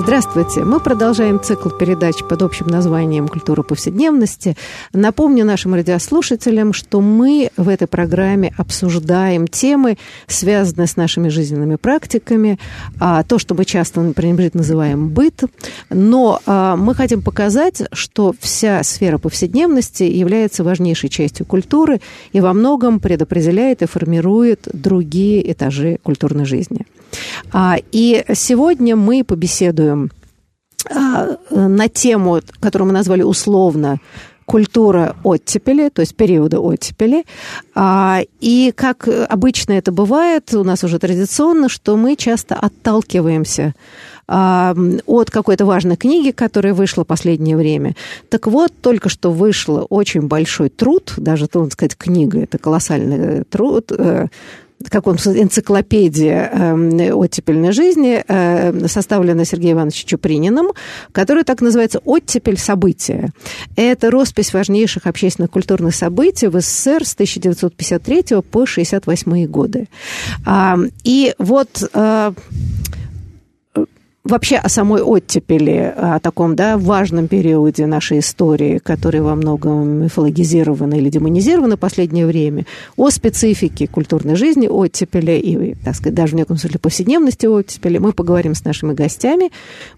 Здравствуйте. Мы продолжаем цикл передач под общим названием «Культура повседневности». Напомню нашим радиослушателям, что мы в этой программе обсуждаем темы, связанные с нашими жизненными практиками, а, то, что мы часто, например, называем быт. Но а, мы хотим показать, что вся сфера повседневности является важнейшей частью культуры и во многом предопределяет и формирует другие этажи культурной жизни. А, и сегодня мы побеседуем а, на тему, которую мы назвали условно культура оттепели, то есть периода оттепели. А, и как обычно это бывает, у нас уже традиционно, что мы часто отталкиваемся от какой-то важной книги, которая вышла в последнее время. Так вот, только что вышел очень большой труд, даже, трудно сказать, книга, это колоссальный труд, э, как он, энциклопедия э, оттепельной жизни, э, составленная Сергеем Ивановичем Чуприниным, которая так называется «Оттепель события». Это роспись важнейших общественных культурных событий в СССР с 1953 по 1968 годы. И вот э, вообще о самой оттепели, о таком да, важном периоде нашей истории, который во многом мифологизирован или демонизирован в последнее время, о специфике культурной жизни оттепели и, так сказать, даже в неком смысле повседневности оттепели, мы поговорим с нашими гостями.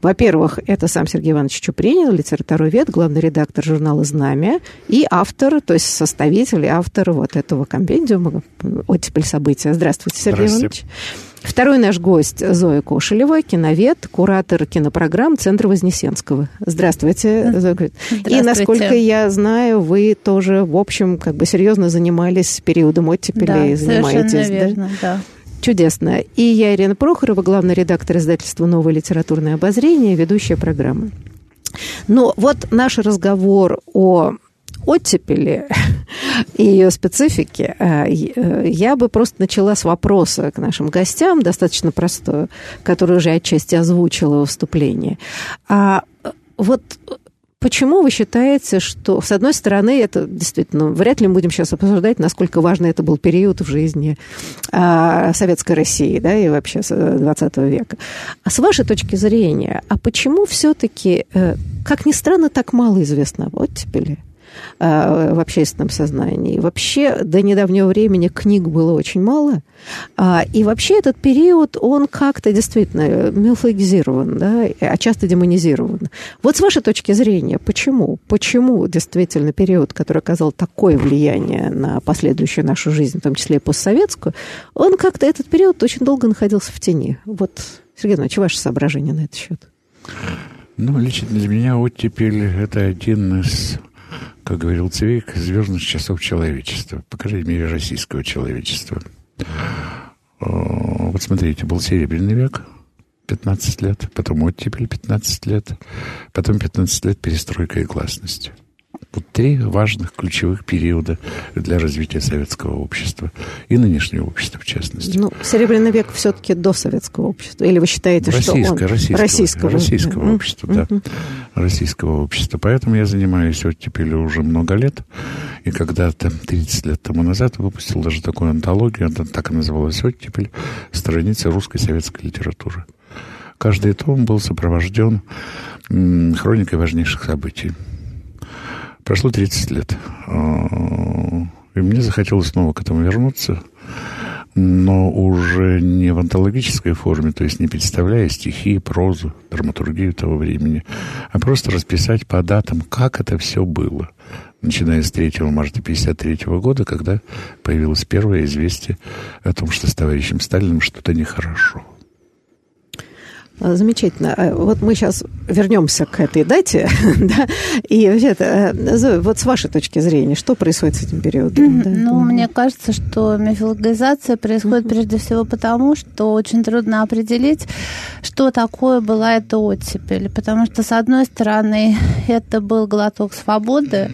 Во-первых, это сам Сергей Иванович Чупринин, литературовед, главный редактор журнала «Знамя» и автор, то есть составитель и автор вот этого компендиума «Оттепель события». Здравствуйте, Сергей Здравствуйте. Иванович. Второй наш гость Зоя Кошелева, киновед, куратор кинопрограмм Центра Вознесенского. Здравствуйте, Зоя. Здравствуйте. И, насколько я знаю, вы тоже, в общем, как бы серьезно занимались периодом оттепели да, и занимаетесь. Совершенно верно, да? да. Чудесно. И я, Ирина Прохорова, главный редактор издательства «Новое литературное обозрение», ведущая программы. Но вот наш разговор о оттепели и ее специфики, э, э, я бы просто начала с вопроса к нашим гостям, достаточно простое, который уже отчасти озвучила выступление. А э, вот Почему вы считаете, что, с одной стороны, это действительно, вряд ли мы будем сейчас обсуждать, насколько важный это был период в жизни а, Советской России, да, и вообще 20 века. А с вашей точки зрения, а почему все-таки, как ни странно, так мало известно об оттепели? Э, в общественном сознании. Вообще до недавнего времени книг было очень мало. А, и вообще этот период, он как-то действительно мифологизирован, да, а часто демонизирован. Вот с вашей точки зрения, почему? Почему действительно период, который оказал такое влияние на последующую нашу жизнь, в том числе и постсоветскую, он как-то этот период очень долго находился в тени. Вот, Сергей Иванович, ваше соображение на этот счет? Ну, лично для меня оттепель – это один из как говорил Цвейк, звездных часов человечества, по крайней мере, российского человечества. Вот смотрите, был Серебряный век, 15 лет, потом оттепель 15 лет, потом 15 лет перестройка и гласность. Вот три важных ключевых периода для развития советского общества и нынешнего общества, в частности. Ну, Серебряный век все-таки до советского общества. Или вы считаете, российское, что он... Российского, российского, российского да. общества, да. Российского общества. Поэтому я занимаюсь оттепелью уже много лет. И когда-то, 30 лет тому назад, выпустил даже такую антологию, она так и называлась «Оттепель», страницы русской советской литературы. Каждый том был сопровожден хроникой важнейших событий. Прошло 30 лет. А, и мне захотелось снова к этому вернуться, но уже не в антологической форме, то есть не представляя стихи, прозу, драматургию того времени, а просто расписать по датам, как это все было начиная с 3 марта 1953 года, когда появилось первое известие о том, что с товарищем Сталиным что-то нехорошо. А, замечательно. А, вот мы сейчас вернемся к этой дате, да, и э, Зоя, вот с вашей точки зрения, что происходит с этим периодом? Да? Ну, мне кажется, что мифологизация происходит прежде всего потому, что очень трудно определить, что такое была эта оттепель, потому что, с одной стороны, это был глоток свободы,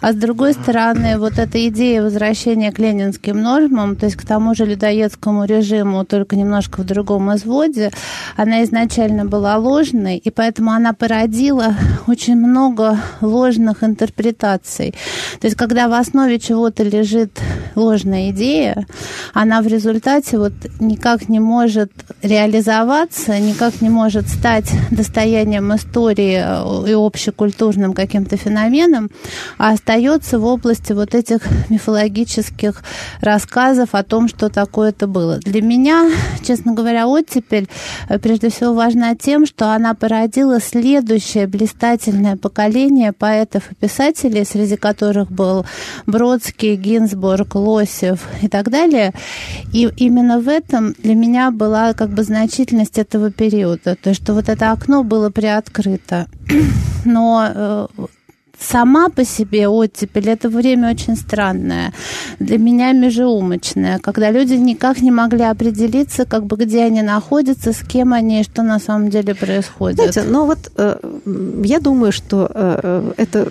а с другой стороны, вот эта идея возвращения к ленинским нормам, то есть к тому же людоедскому режиму, только немножко в другом изводе, она изначально была ложной, и поэтому она породила очень много ложных интерпретаций. То есть когда в основе чего-то лежит ложная идея, она в результате вот никак не может реализоваться, никак не может стать достоянием истории и общекультурным каким-то феноменом, а остается в области вот этих мифологических рассказов о том, что такое это было. Для меня, честно говоря, оттепель э, прежде всего важна тем, что она породила следующее блистательное поколение поэтов и писателей, среди которых был Бродский, Гинзбург, Лосев и так далее. И именно в этом для меня была как бы значительность этого периода. То есть, что вот это окно было приоткрыто. Но э, сама по себе оттепель это время очень странное, для меня межеумочное, когда люди никак не могли определиться, как бы где они находятся, с кем они и что на самом деле происходит. Знаете, но вот э, я думаю, что э, э это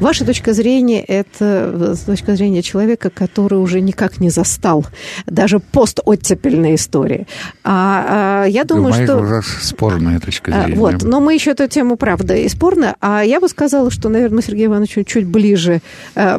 ваша точка зрения, это точка зрения человека, который уже никак не застал даже постоттепельной истории. А, а я думаю, У что... спорная точка а, зрения. Вот, но мы еще эту тему, правда, и спорная. А я бы сказала, что, наверное, Сергею Ивановичу чуть ближе э,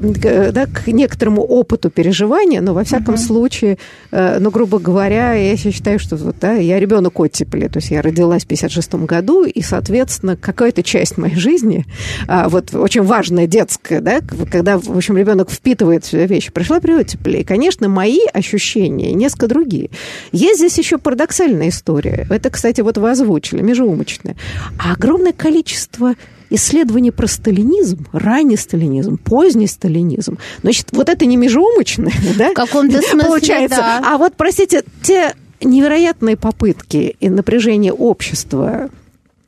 да, к некоторому опыту переживания, но во всяком uh-huh. случае, э, ну, грубо говоря, я считаю, что вот, да, я ребенок оттепели, то есть я родилась в 56 году, и, соответственно, какая-то часть моей жизни, а, вот очень важная детская, да, когда, в общем, ребенок впитывает все вещи, пришла при оттепели. И, конечно, мои ощущения несколько другие. Есть здесь еще парадоксальная история. Это, кстати, вот вы озвучили, межеумочная. А огромное количество исследование про сталинизм, ранний сталинизм, поздний сталинизм. Значит, вот это не межеумочное, да? В каком-то смысле, Получается. Да. А вот, простите, те невероятные попытки и напряжение общества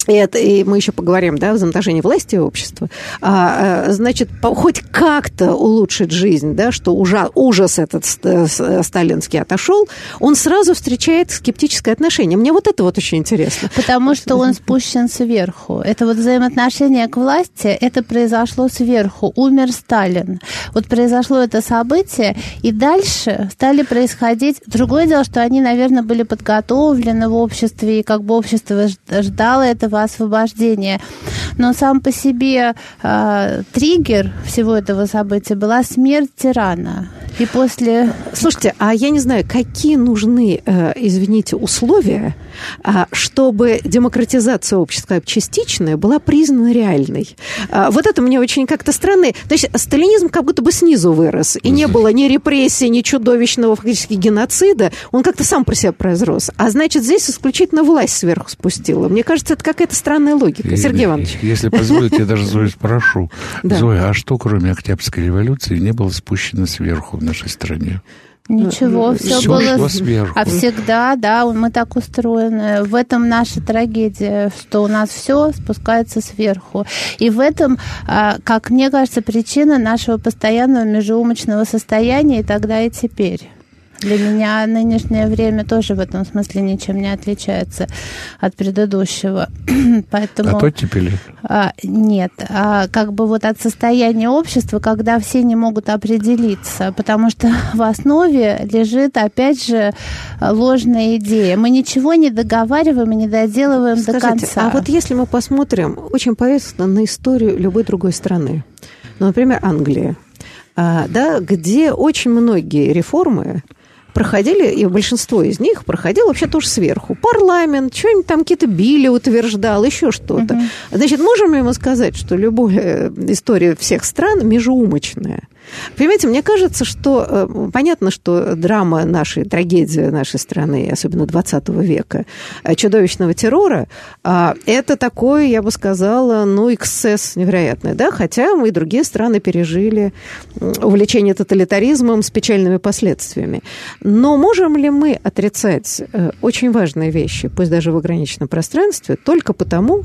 и, это, и мы еще поговорим, да, взаимоотношения власти и общества, а, а значит, по, хоть как-то улучшить жизнь, да, что ужа, ужас этот сталинский отошел, он сразу встречает скептическое отношение. Мне вот это вот очень интересно. Потому что он спущен сверху. Это вот взаимоотношение к власти, это произошло сверху. Умер Сталин. Вот произошло это событие, и дальше стали происходить... Другое дело, что они, наверное, были подготовлены в обществе, и как бы общество ждало этого этого освобождения. Но сам по себе э, триггер всего этого события была смерть тирана. И после... Слушайте, а я не знаю, какие нужны, э, извините, условия, э, чтобы демократизация общества частичная была признана реальной? Э, вот это мне очень как-то странно. То есть сталинизм как будто бы снизу вырос, и не было ни репрессий, ни чудовищного фактически геноцида. Он как-то сам про себя произрос. А значит, здесь исключительно власть сверху спустила. Мне кажется, это какая-то странная логика. И, Сергей Иванович. Если позволите, я даже Зою спрошу. Зоя, а что, кроме Октябрьской революции, не было спущено сверху в нашей стране? Ничего, все, все было сверху. А всегда, да, мы так устроены. В этом наша трагедия, что у нас все спускается сверху. И в этом, а, как мне кажется, причина нашего постоянного межеумочного состояния и тогда, и теперь. Для меня нынешнее время тоже в этом смысле ничем не отличается от предыдущего. Поэтому... От оттепели? А, нет. А, как бы вот от состояния общества, когда все не могут определиться, потому что в основе лежит, опять же, ложная идея. Мы ничего не договариваем и не доделываем Скажите, до конца. А вот если мы посмотрим очень поверхностно на историю любой другой страны, ну, например, Англия, а, да, где очень многие реформы проходили, и большинство из них проходило вообще тоже сверху. Парламент, что-нибудь там какие-то били утверждал, еще что-то. Угу. Значит, можем ли мы сказать, что любая история всех стран межеумочная? Понимаете, мне кажется, что э, понятно, что драма нашей, трагедия нашей страны, особенно 20 века, э, чудовищного террора, э, это такой, я бы сказала, ну, эксцесс невероятный, да, хотя мы и другие страны пережили увлечение тоталитаризмом с печальными последствиями. Но можем ли мы отрицать э, очень важные вещи, пусть даже в ограниченном пространстве, только потому,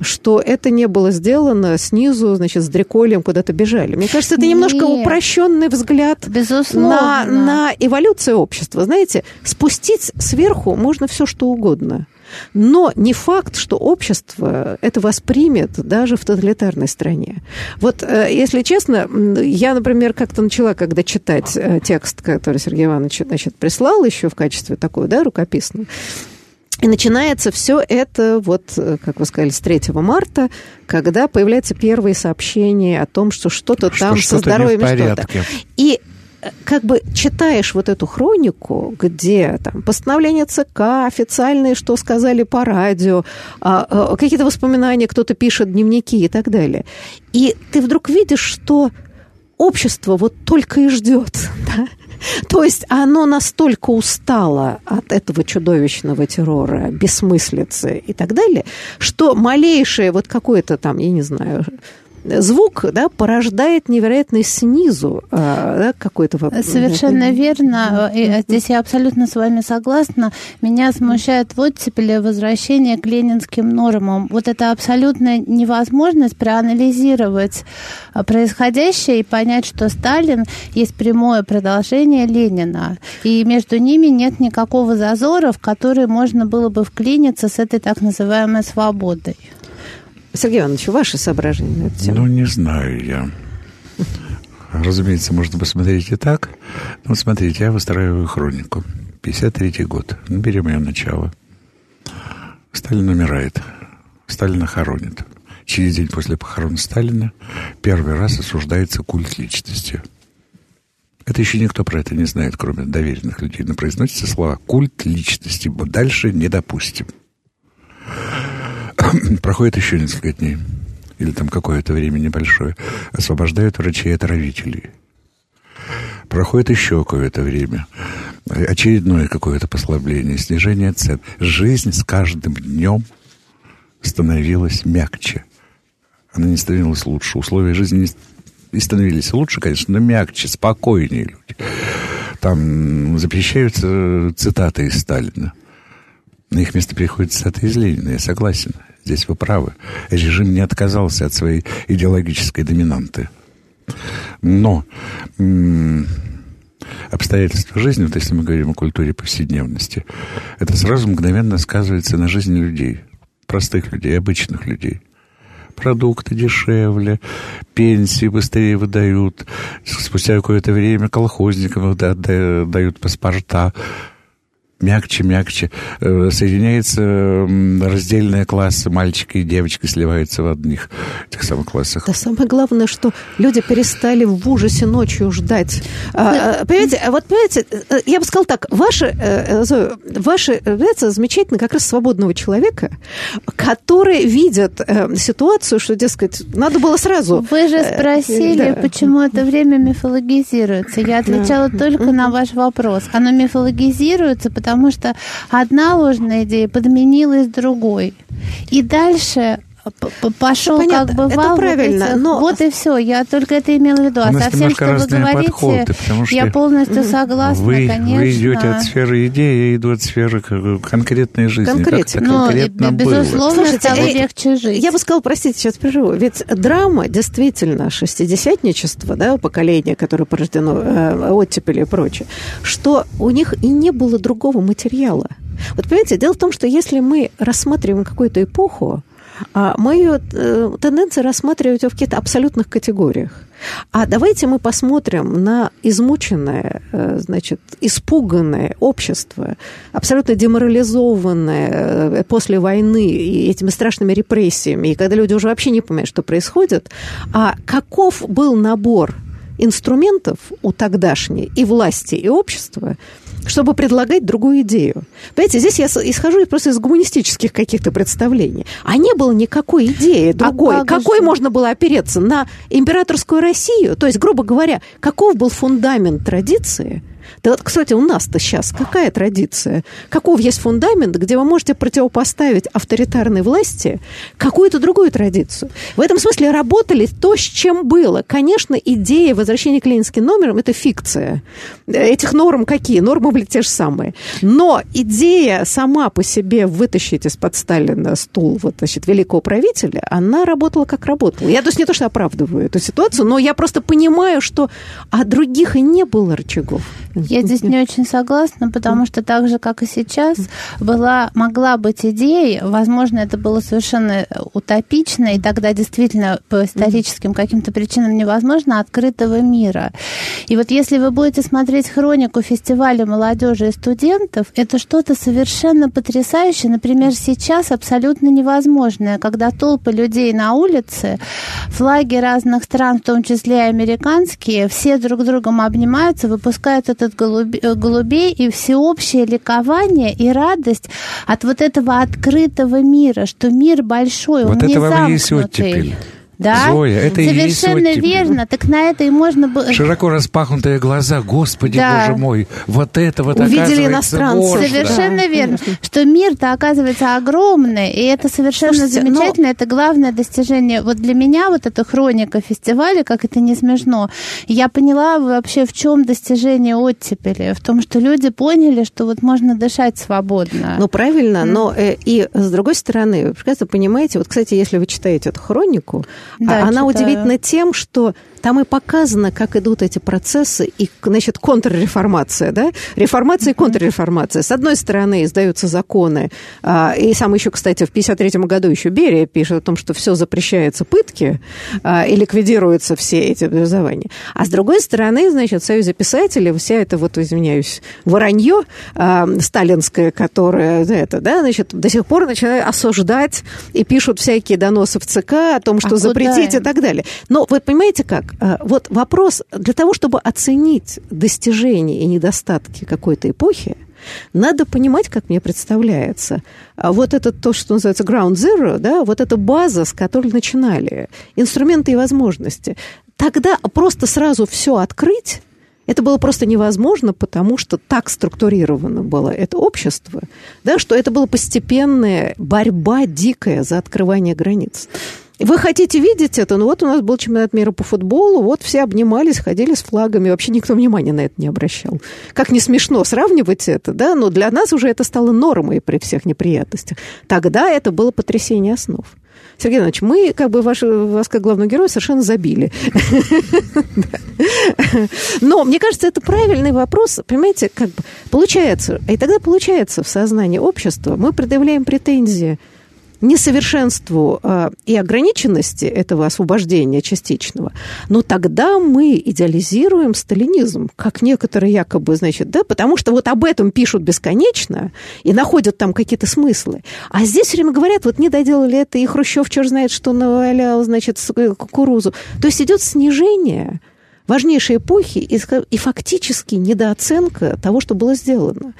что это не было сделано снизу, значит, с дреколем куда-то бежали. Мне кажется, это немножко Нет. упрощенный взгляд Безусловно. На, на эволюцию общества. Знаете, спустить сверху можно все что угодно. Но не факт, что общество это воспримет даже в тоталитарной стране. Вот, э, если честно, я, например, как-то начала, когда читать э, текст, который Сергей Иванович значит, прислал еще в качестве такого, да, рукописного, и начинается все это, вот, э, как вы сказали, с 3 марта, когда появляются первые сообщения о том, что что-то что там что со здоровьем что-то. И э, как бы читаешь вот эту хронику, где там постановление ЦК, официальные, что сказали по радио, а, а, какие-то воспоминания, кто-то пишет дневники и так далее. И ты вдруг видишь, что общество вот только и ждет, да? То есть оно настолько устало от этого чудовищного террора, бессмыслицы и так далее, что малейшее вот какое-то там, я не знаю, звук да, порождает невероятный снизу а, да, какой-то вопрос. Совершенно верно. И а, здесь я абсолютно с вами согласна. Меня смущает в оттепели возвращение к ленинским нормам. Вот это абсолютная невозможность проанализировать а, происходящее и понять, что Сталин есть прямое продолжение Ленина. И между ними нет никакого зазора, в который можно было бы вклиниться с этой так называемой свободой. Сергей Иванович, ваши соображения на эту тему? Ну, не знаю я. Разумеется, можно посмотреть и так. Ну, вот смотрите, я выстраиваю хронику. 53-й год. Ну, берем ее начало. Сталин умирает. Сталина хоронит. Через день после похорон Сталина первый раз осуждается культ личности. Это еще никто про это не знает, кроме доверенных людей. Но произносятся слова «культ личности». Дальше не допустим. Проходит еще несколько дней, или там какое-то время небольшое, освобождают врачей-отравителей. Проходит еще какое-то время, очередное какое-то послабление, снижение цен. Жизнь с каждым днем становилась мягче. Она не становилась лучше. Условия жизни не становились лучше, конечно, но мягче, спокойнее люди. Там запрещаются цитаты из Сталина. На их место приходит цитаты из Ленина, я согласен. Здесь вы правы. Режим не отказался от своей идеологической доминанты. Но обстоятельства жизни, вот если мы говорим о культуре повседневности, это сразу мгновенно сказывается на жизни людей, простых людей, обычных людей продукты дешевле, пенсии быстрее выдают, спустя какое-то время колхозникам дают паспорта мягче, мягче. Э, соединяется раздельные классы, мальчики и девочки сливаются в одних этих самых классах. Да самое главное, что люди перестали в ужасе ночью ждать. А, а, понимаете, вот понимаете, э, я бы сказала так, ваши, э, ваши это замечательно как раз свободного человека, который видит ситуацию, что, дескать, надо было сразу... Вы же спросили, да. почему это время мифологизируется. Я отвечала да. только на ваш вопрос. Оно мифологизируется, потому потому что одна ложная идея подменилась другой. И дальше пошел Понятно, как бы вал. Это правильно, вот но... Вот и все, я только это имела в виду. А совсем, что вы говорите, подходы, я полностью согласна, вы, конечно. Вы идете от сферы идеи, я иду от сферы конкретной жизни. Конкретно. Но, конкретно безусловно, Слушайте, стало э, легче жить. Я бы сказала, простите, сейчас прерву. Ведь драма, действительно, шестидесятничество, да, поколение, которое порождено э, оттепелью и прочее, что у них и не было другого материала. Вот понимаете, дело в том, что если мы рассматриваем какую-то эпоху, мы ее э, тенденция рассматривать в каких-то абсолютных категориях. А давайте мы посмотрим на измученное, э, значит, испуганное общество, абсолютно деморализованное э, после войны и этими страшными репрессиями, и когда люди уже вообще не понимают, что происходит, а каков был набор инструментов у тогдашней и власти, и общества, чтобы предлагать другую идею. Понимаете, здесь я исхожу просто из гуманистических каких-то представлений. А не было никакой идеи а другой. А какой же? можно было опереться? На императорскую Россию? То есть, грубо говоря, каков был фундамент традиции – да вот, кстати, у нас-то сейчас какая традиция? Каков есть фундамент, где вы можете противопоставить авторитарной власти какую-то другую традицию? В этом смысле работали то, с чем было. Конечно, идея возвращения к ленинским номерам – это фикция. Этих норм какие? Нормы были те же самые. Но идея сама по себе вытащить из-под Сталина стул вот, значит, великого правителя, она работала как работала. Я то есть не то, что оправдываю эту ситуацию, но я просто понимаю, что а других и не было рычагов. Я здесь не очень согласна, потому что так же, как и сейчас, была, могла быть идея, возможно, это было совершенно утопично, и тогда действительно по историческим каким-то причинам невозможно открытого мира. И вот если вы будете смотреть хронику фестиваля молодежи и студентов, это что-то совершенно потрясающее. Например, сейчас абсолютно невозможное, когда толпы людей на улице, флаги разных стран, в том числе и американские, все друг другом обнимаются, выпускают этот голуби, э, голубей и всеобщее ликование и радость от вот этого открытого мира, что мир большой, вот он не замкнутый. Да? Зоя, это Совершенно и есть верно. Так на это и можно было... Широко распахнутые глаза, господи, да. боже мой, вот это вот Увидели иностранцы. Можно. Совершенно да. верно. Что мир-то оказывается огромный, и это совершенно Слушайте, замечательно. Но... Это главное достижение. Вот для меня вот эта хроника фестиваля, как это не смешно, я поняла вообще, в чем достижение оттепели. В том, что люди поняли, что вот можно дышать свободно. Ну, правильно, mm. но э, и с другой стороны, вы прекрасно понимаете, вот, кстати, если вы читаете эту хронику, да, Она удивительна тем, что там и показано, как идут эти процессы, и, значит, контрреформация, да? Реформация и контрреформация. С одной стороны, издаются законы, а, и сам еще, кстати, в 1953 году еще Берия пишет о том, что все запрещается пытки, а, и ликвидируются все эти образования. А с другой стороны, значит, в Союзе писателей вся это, вот, извиняюсь, воронье а, сталинское, которое, это, да, значит, до сих пор начинают осуждать и пишут всякие доносы в ЦК о том, что а запретить и так далее. Но вы понимаете как? А, вот вопрос, для того, чтобы оценить достижения и недостатки какой-то эпохи, надо понимать, как мне представляется, а вот это то, что называется ground zero, да, вот эта база, с которой начинали, инструменты и возможности. Тогда просто сразу все открыть, это было просто невозможно, потому что так структурировано было это общество, да, что это была постепенная борьба дикая за открывание границ. Вы хотите видеть это? Ну вот у нас был чемпионат мира по футболу, вот все обнимались, ходили с флагами, вообще никто внимания на это не обращал. Как не смешно сравнивать это, да, но для нас уже это стало нормой при всех неприятностях. Тогда это было потрясение основ. Сергей Иванович, мы, как бы, ваш, вас как главного героя совершенно забили. Но, мне кажется, это правильный вопрос. Понимаете, как бы получается, и тогда получается в сознании общества, мы предъявляем претензии несовершенству э, и ограниченности этого освобождения частичного, но тогда мы идеализируем сталинизм, как некоторые якобы, значит, да, потому что вот об этом пишут бесконечно и находят там какие-то смыслы. А здесь все время говорят, вот не доделали это, и Хрущев черт знает, что навалял, значит, кукурузу. То есть идет снижение важнейшей эпохи и, и фактически недооценка того, что было сделано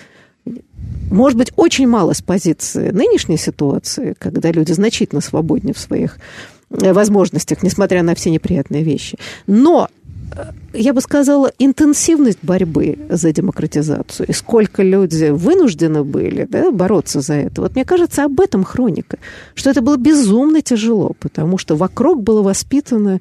может быть, очень мало с позиции нынешней ситуации, когда люди значительно свободнее в своих э, возможностях, несмотря на все неприятные вещи. Но э, я бы сказала, интенсивность борьбы за демократизацию и сколько люди вынуждены были да, бороться за это. Вот мне кажется, об этом хроника, что это было безумно тяжело, потому что вокруг было воспитано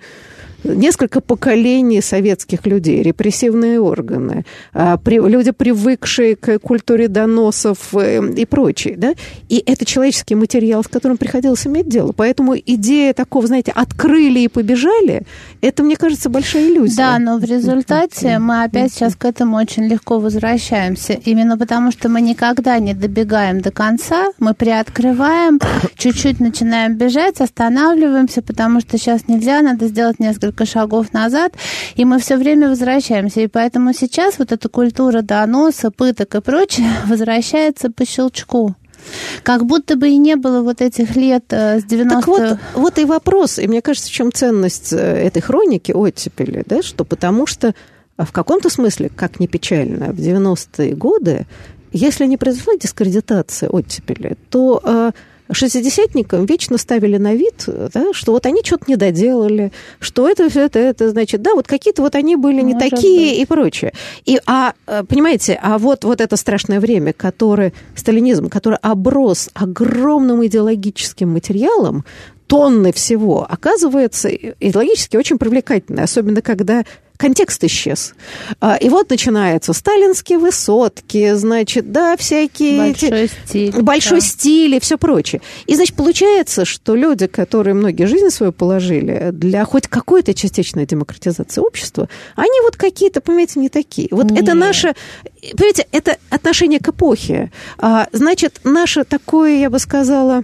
несколько поколений советских людей, репрессивные органы, а, люди, привыкшие к культуре доносов э, и прочее. Да? И это человеческий материал, с которым приходилось иметь дело. Поэтому идея такого, знаете, открыли и побежали, это, мне кажется, большая иллюзия. Да, но в результате мы опять сейчас к этому очень легко возвращаемся. Именно потому, что мы никогда не добегаем до конца, мы приоткрываем, чуть-чуть начинаем бежать, останавливаемся, потому что сейчас нельзя, надо сделать несколько несколько шагов назад, и мы все время возвращаемся. И поэтому сейчас вот эта культура доноса, пыток и прочее возвращается по щелчку. Как будто бы и не было вот этих лет э, с 90 Так вот, вот и вопрос, и мне кажется, в чем ценность э, этой хроники оттепели, да, что потому что в каком-то смысле, как ни печально, в 90-е годы, если не произошла дискредитация оттепели, то э, шестидесятникам вечно ставили на вид, да, что вот они что-то не доделали, что это, это, это, значит, да, вот какие-то вот они были не Может такие быть. и прочее. И, а, э, понимаете, а вот, вот это страшное время, которое, сталинизм, который оброс огромным идеологическим материалом, тонны всего, оказывается идеологически очень привлекательной, особенно когда контекст исчез. А, и вот начинаются сталинские высотки, значит, да, всякие... Большой стиль. Большой да. стиль и все прочее. И, значит, получается, что люди, которые многие жизни свою положили для хоть какой-то частичной демократизации общества, они вот какие-то, понимаете, не такие. Вот Нет. это наше... Понимаете, это отношение к эпохе. А, значит, наше такое, я бы сказала,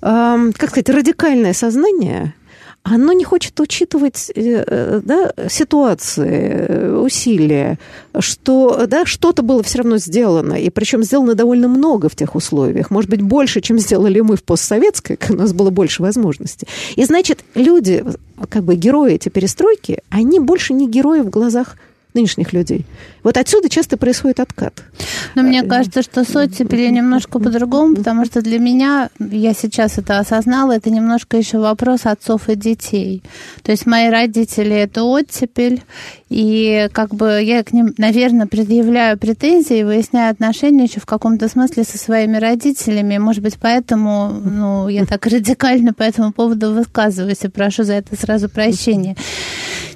как сказать, радикальное сознание – оно не хочет учитывать э, э, да, ситуации, усилия, что да, что-то было все равно сделано, и причем сделано довольно много в тех условиях, может быть, больше, чем сделали мы в постсоветской, у нас было больше возможностей. И значит, люди, как бы герои эти перестройки, они больше не герои в глазах нынешних людей. Вот отсюда часто происходит откат. Но мне кажется, что с оттепелью немножко по-другому, потому что для меня, я сейчас это осознала, это немножко еще вопрос отцов и детей. То есть мои родители – это оттепель, и как бы я к ним, наверное, предъявляю претензии, выясняю отношения еще в каком-то смысле со своими родителями. Может быть, поэтому ну, я так радикально по этому поводу высказываюсь и прошу за это сразу прощения.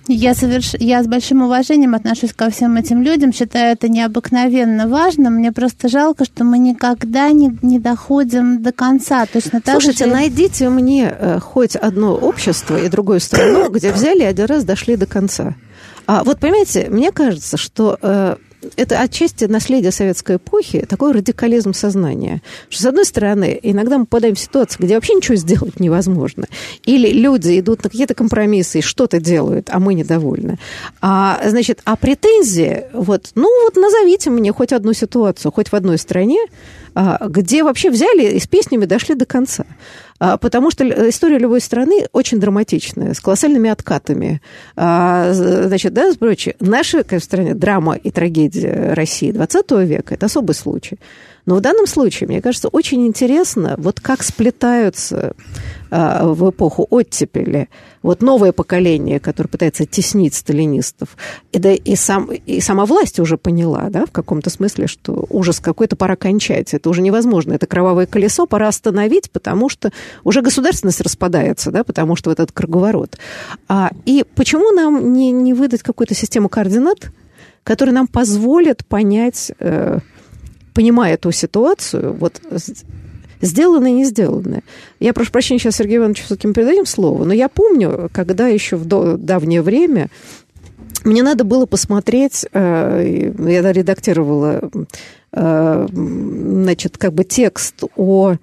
Я, соверш... я с большим уважением отношусь ко всем этим людям, считаю это необыкновенно важно. Мне просто жалко, что мы никогда не, не доходим до конца. Точно так Слушайте, же... найдите мне э, хоть одно общество и другую страну, где взяли и один раз дошли до конца. А вот понимаете, мне кажется, что э, это отчасти наследие советской эпохи, такой радикализм сознания. Что, с одной стороны, иногда мы попадаем в ситуацию, где вообще ничего сделать невозможно. Или люди идут на какие-то компромиссы и что-то делают, а мы недовольны. А, значит, а претензии, вот, ну вот назовите мне хоть одну ситуацию, хоть в одной стране, где вообще взяли и с песнями дошли до конца. А, потому что история любой страны очень драматичная, с колоссальными откатами. А, значит, да, прочее. Наша, конечно, стране драма и трагедия России 20 века – это особый случай. Но в данном случае, мне кажется, очень интересно, вот как сплетаются а, в эпоху оттепели вот новое поколение, которое пытается теснить сталинистов. И, да, и, сам, и сама власть уже поняла, да, в каком-то смысле, что ужас какой-то пора кончать. Это уже невозможно. Это кровавое колесо пора остановить, потому что уже государственность распадается, да, потому что вот этот круговорот. А, и почему нам не, не выдать какую-то систему координат, которая нам позволит понять... Э, понимая эту ситуацию, вот сделанное и не сделанное. Я прошу прощения, сейчас Сергею Ивановичу все-таки мы передадим слово, но я помню, когда еще в давнее время мне надо было посмотреть, э, я редактировала, э, значит, как бы текст о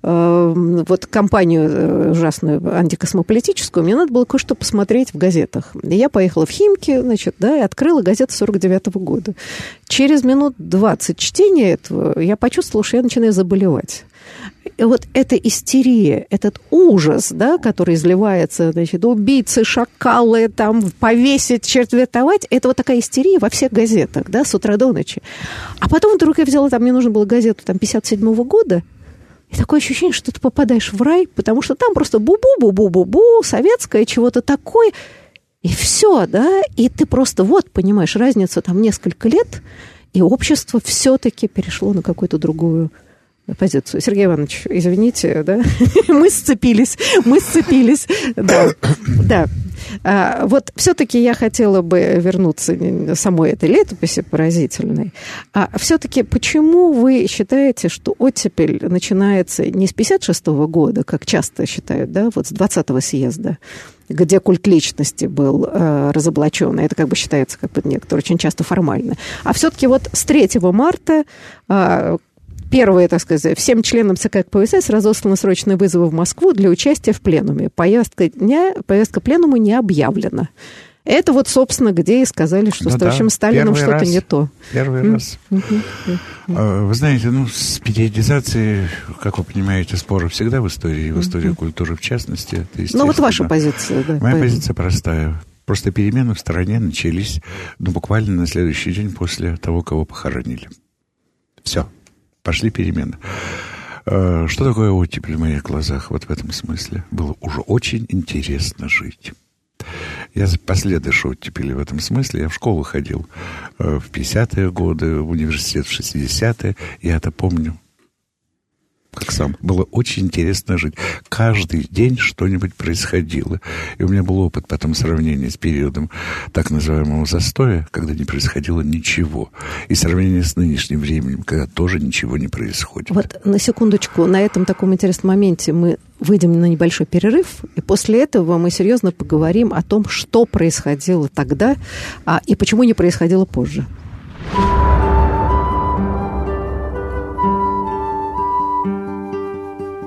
вот кампанию э, ужасную антикосмополитическую, мне надо было кое-что посмотреть в газетах. И я поехала в Химки, значит, да, и открыла газету 49 -го года. Через минут 20 чтения этого я почувствовала, что я начинаю заболевать. И вот эта истерия, этот ужас, да, который изливается, значит, убийцы, шакалы, там, повесить, четвертовать, это вот такая истерия во всех газетах, да, с утра до ночи. А потом вдруг я взяла, там, мне нужно было газету, там, 57 -го года, и такое ощущение, что ты попадаешь в рай, потому что там просто бу-бу-бу-бу-бу-бу, советское, чего-то такое. И все, да, и ты просто вот понимаешь разницу там несколько лет, и общество все-таки перешло на какую-то другую позицию. Сергей Иванович, извините, да, мы сцепились, мы сцепились, да, да. А, вот все-таки я хотела бы вернуться самой этой летописи поразительной. А все-таки почему вы считаете, что оттепель начинается не с 56 -го года, как часто считают, да, вот с 20-го съезда, где культ личности был э, разоблачен. Это как бы считается как бы некоторые очень часто формально. А все-таки вот с 3 марта э, Первое, так сказать, всем членам ЦК КПСС разосланы срочные вызовы в Москву для участия в пленуме. Повестка, дня, повестка пленума не объявлена. Это вот, собственно, где и сказали, что ну, с товарищем да, Сталиным что-то не то. Первый mm. раз. Mm-hmm. Вы знаете, ну, с периодизацией, как вы понимаете, споры всегда в истории, в истории mm-hmm. культуры в частности. Ну, вот ваша позиция. Да, Моя поэтому. позиция простая. Просто перемены в стране начались, ну, буквально на следующий день после того, кого похоронили. Все, пошли перемены. Э, что такое оттепель в моих глазах вот в этом смысле? Было уже очень интересно жить. Я последующий оттепели в этом смысле. Я в школу ходил э, в 50-е годы, в университет в 60-е. Я это помню как сам. Было очень интересно жить. Каждый день что-нибудь происходило. И у меня был опыт потом сравнения с периодом так называемого застоя, когда не происходило ничего. И сравнение с нынешним временем, когда тоже ничего не происходит. Вот на секундочку, на этом таком интересном моменте мы выйдем на небольшой перерыв, и после этого мы серьезно поговорим о том, что происходило тогда а, и почему не происходило позже.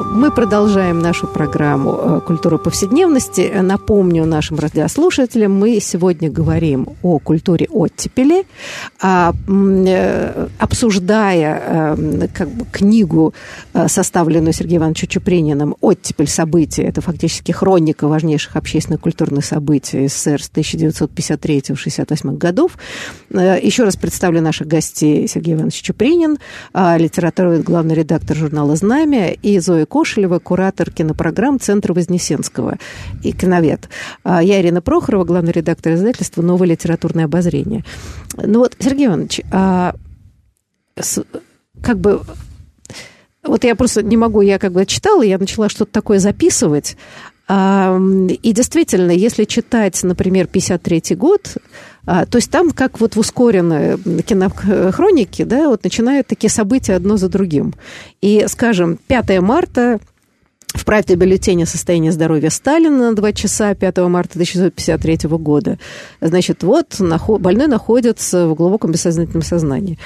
Мы продолжаем нашу программу э, «Культура повседневности». Напомню нашим радиослушателям, мы сегодня говорим о культуре оттепели, а, э, обсуждая э, как бы, книгу, составленную Сергеем Ивановичем Чуприниным «Оттепель. События». Это фактически хроника важнейших общественно-культурных событий СССР с 1953-68 годов. Еще раз представлю наших гостей Сергей Иванович Чупринин, литературовед, главный редактор журнала «Знамя» и Зоя Кошелева, куратор кинопрограмм Центра Вознесенского и киновед. А я Ирина Прохорова, главный редактор издательства «Новое литературное обозрение». Ну вот, Сергей Иванович, а, с, как бы вот я просто не могу, я как бы читала, я начала что-то такое записывать, и действительно, если читать, например, 53 год, а, то есть там, как вот в ускоренной кинохронике, да, вот начинают такие события одно за другим. И, скажем, 5 марта в правде бюллетене состояние здоровья Сталина на 2 часа 5 марта 1953 года. Значит, вот больной находится в глубоком бессознательном сознании.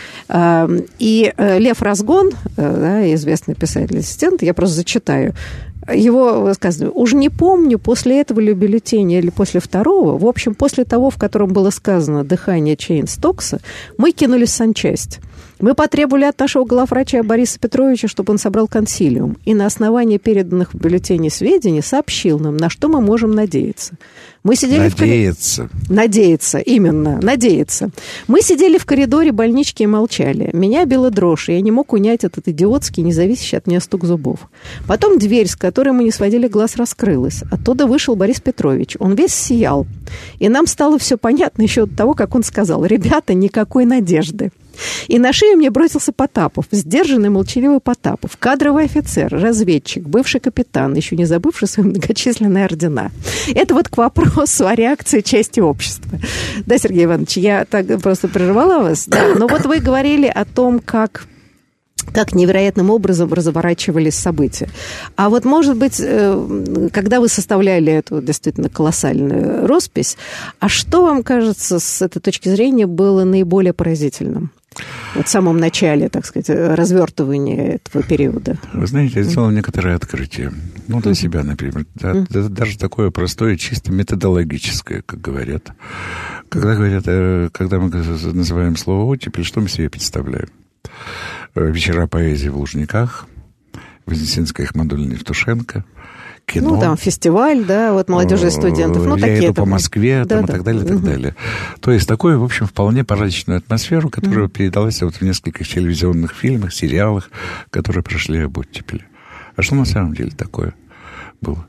И э, Лев Разгон, э, да, известный писатель-ассистент, я просто зачитаю, его высказывание. Уж не помню, после этого ли бюллетеня или после второго, в общем, после того, в котором было сказано «дыхание Чейн Стокса», мы кинулись в санчасть. Мы потребовали от нашего главврача Бориса Петровича, чтобы он собрал консилиум, и на основании переданных в бюллетене сведений сообщил нам, на что мы можем надеяться. Мы сидели надеяться. В... Надеяться, именно, надеяться. Мы сидели в коридоре больнички и молчали. Меня била дрожь, и я не мог унять этот идиотский, независящий от меня стук зубов. Потом дверь, с которой мы не сводили глаз, раскрылась. Оттуда вышел Борис Петрович. Он весь сиял. И нам стало все понятно еще от того, как он сказал, «Ребята, никакой надежды». И на шею мне бросился Потапов, сдержанный, молчаливый Потапов, кадровый офицер, разведчик, бывший капитан, еще не забывший свои многочисленные ордена. Это вот к вопросу о реакции части общества. Да, Сергей Иванович, я так просто прервала вас. Да, но вот вы говорили о том, как как невероятным образом разворачивались события. А вот, может быть, э, когда вы составляли эту действительно колоссальную роспись, а что вам кажется с этой точки зрения было наиболее поразительным? В самом начале, так сказать, развертывания этого периода. Вы знаете, я сделал некоторые открытия. Ну, для себя, например. Да, даже такое простое, чисто методологическое, как говорят. Когда говорят, э, когда мы называем слово оттепель, что мы себе представляем? Э, вечера поэзии в Лужниках, Вознесенская Ахмадульна Евтушенко – кино. Ну, там фестиваль, да, вот молодежи и студентов. Ну, Я такие иду по Москве, да, там, да. и так далее, и так далее. То есть такую, в общем, вполне праздничную атмосферу, которая передалась вот в нескольких телевизионных фильмах, сериалах, которые прошли об оттепели. А что на самом деле такое было?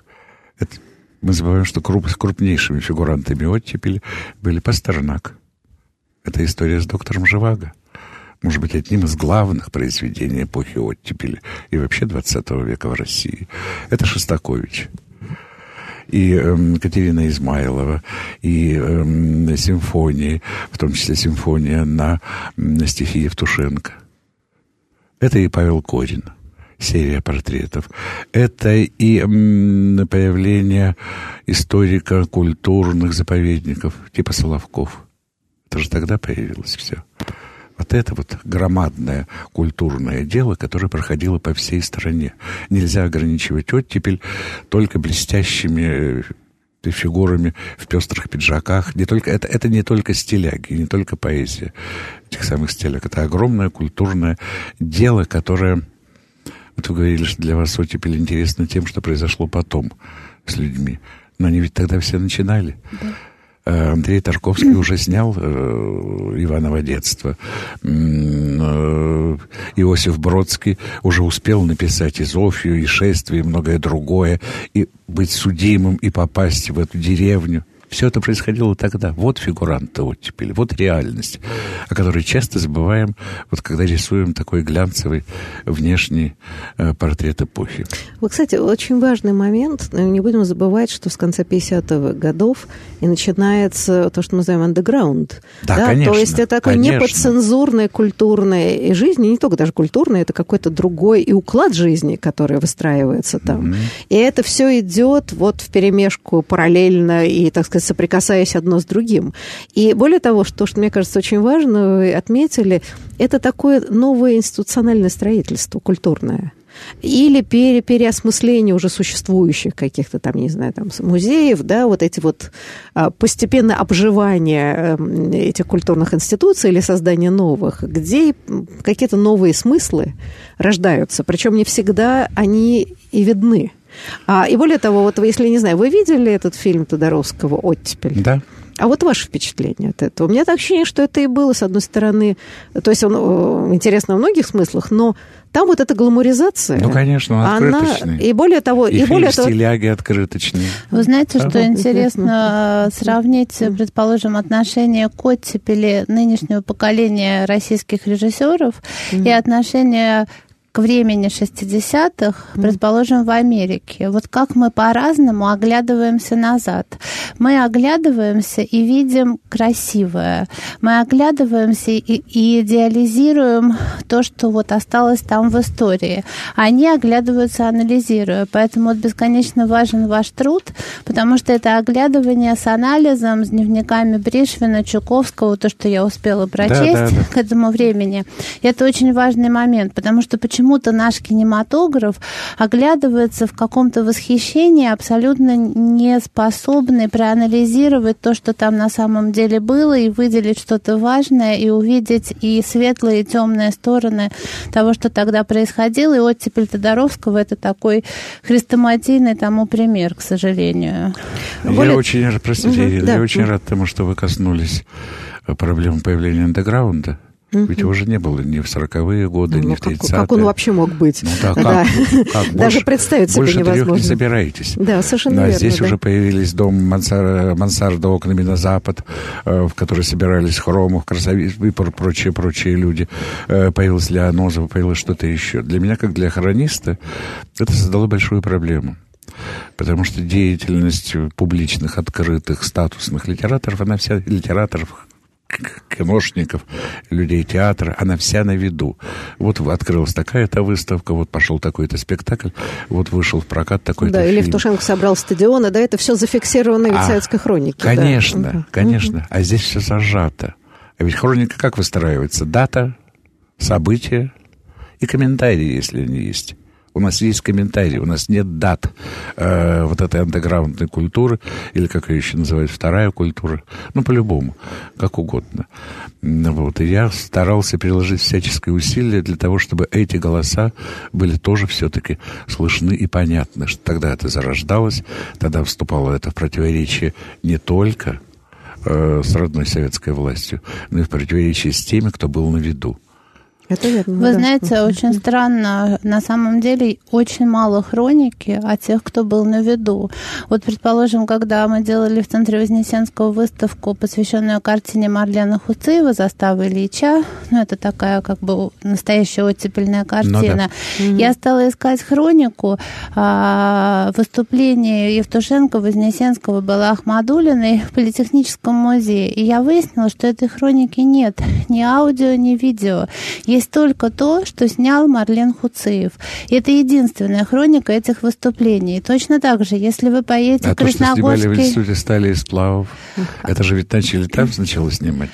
Это, мы забываем, что круп, с крупнейшими фигурантами оттепели были Пастернак. Это история с доктором Живаго может быть, одним из главных произведений эпохи оттепели и вообще 20 века в России. Это Шостакович и э, Катерина Измайлова, и э, симфонии, в том числе симфония на, на стихи Евтушенко. Это и Павел Корин, серия портретов. Это и м, появление историка культурных заповедников, типа Соловков. Это же тогда появилось все. Вот это вот громадное культурное дело, которое проходило по всей стране. Нельзя ограничивать оттепель только блестящими фигурами в пестрых пиджаках. Не только, это, это не только стиляги, не только поэзия этих самых стиляг. Это огромное культурное дело, которое... Вот вы говорили, что для вас оттепель интересна тем, что произошло потом с людьми. Но они ведь тогда все начинали. Да. Э, Андрей Тарковский уже снял э, «Иваново детство». Э, Иосиф Бродский уже успел написать и «Зофию», и «Шествие», и многое другое, и быть судимым, и попасть в эту деревню. Все это происходило тогда. Вот фигуранты оттепели, вот реальность, о которой часто забываем, вот когда рисуем такой глянцевый внешний э, портрет эпохи. Вот, кстати, очень важный момент. Не будем забывать, что с конца 50-х годов и начинается то, что мы называем андеграунд. Да, да, конечно. То есть это конечно. неподцензурная культурная жизнь, и не только даже культурная, это какой-то другой и уклад жизни, который выстраивается там. Mm-hmm. И это все идет вот в перемешку параллельно и, так сказать, соприкасаясь одно с другим. И более того, что, что мне кажется очень важно, вы отметили, это такое новое институциональное строительство культурное или пере, переосмысление уже существующих каких-то там, не знаю, там музеев, да, вот эти вот а, постепенное обживание эм, этих культурных институций или создание новых, где какие-то новые смыслы рождаются, причем не всегда они и видны. А, и более того, вот если, не знаю, вы видели этот фильм Тодоровского «Оттепель»? Да. А вот ваше впечатление от этого? У меня так ощущение, что это и было, с одной стороны, то есть он э, интересно в многих смыслах, но там вот эта гламуризация. Ну, конечно, он открыточный. Она, и более того... И, и более того, стиляги открыточные. Вы знаете, что ага. интересно сравнить, предположим, отношение к оттепели нынешнего поколения российских режиссеров mm-hmm. и отношение к времени 60-х, предположим, в Америке. Вот как мы по-разному оглядываемся назад. Мы оглядываемся и видим красивое. Мы оглядываемся и, и идеализируем то, что вот осталось там в истории. Они оглядываются, анализируя. Поэтому вот бесконечно важен ваш труд, потому что это оглядывание с анализом, с дневниками Бришвина, Чуковского, то, что я успела прочесть да, да, да. к этому времени. И это очень важный момент, потому что почему почему-то наш кинематограф оглядывается в каком-то восхищении, абсолютно не способный проанализировать то, что там на самом деле было, и выделить что-то важное, и увидеть и светлые, и темные стороны того, что тогда происходило. И оттепель Тодоровского – это такой хрестоматийный тому пример, к сожалению. Я Более... очень рад, простите, угу, я да. очень рад тому, что вы коснулись проблем появления андеграунда. Угу. Ведь его же не было ни в 40-е годы, ну, ни в 30-е. Как, он вообще мог быть? Ну, да, как, да. как, Даже больше, представить себе больше невозможно. Больше не собираетесь. Да, совершенно а верно. здесь да. уже появились дом мансар, мансарда окнами на запад, э, в который собирались Хромов, Красовиц и прочие-прочие люди. Э, появилась Леонозова, появилось что-то еще. Для меня, как для хрониста, это создало большую проблему. Потому что деятельность публичных, открытых, статусных литераторов, она вся, литераторов, киношников, людей театра, она вся на виду. Вот открылась такая-то выставка, вот пошел такой-то спектакль, вот вышел в прокат такой-то Да, фильм. или Евтушенко собрал стадионы, да, это все зафиксировано в а, советской хронике. Конечно, да. конечно. Угу. А здесь все зажато. А ведь хроника как выстраивается? Дата, события и комментарии, если они есть. У нас есть комментарии, у нас нет дат э, вот этой андеграундной культуры, или как ее еще называют, вторая культура, ну, по-любому, как угодно. Вот. И я старался приложить всяческие усилия для того, чтобы эти голоса были тоже все-таки слышны и понятны, что тогда это зарождалось, тогда вступало это в противоречие не только э, с родной советской властью, но и в противоречие с теми, кто был на виду. Это верно. Вы да. знаете, очень странно, на самом деле очень мало хроники о тех, кто был на виду. Вот, предположим, когда мы делали в Центре Вознесенского выставку, посвященную картине Марлена Хуцеева «Застава Ильича», ну, это такая как бы настоящая оттепельная картина, ну, да. я стала искать хронику а, выступления Евтушенко, Вознесенского, была Ахмадулиной в Политехническом музее. И я выяснила, что этой хроники нет. Ни аудио, ни видео. Есть только то, что снял Марлен Хуцеев. И это единственная хроника этих выступлений. И точно так же, если вы поедете а в Красногорский... то, что снимали в институте стали и сплавов, это же ведь начали там сначала снимать.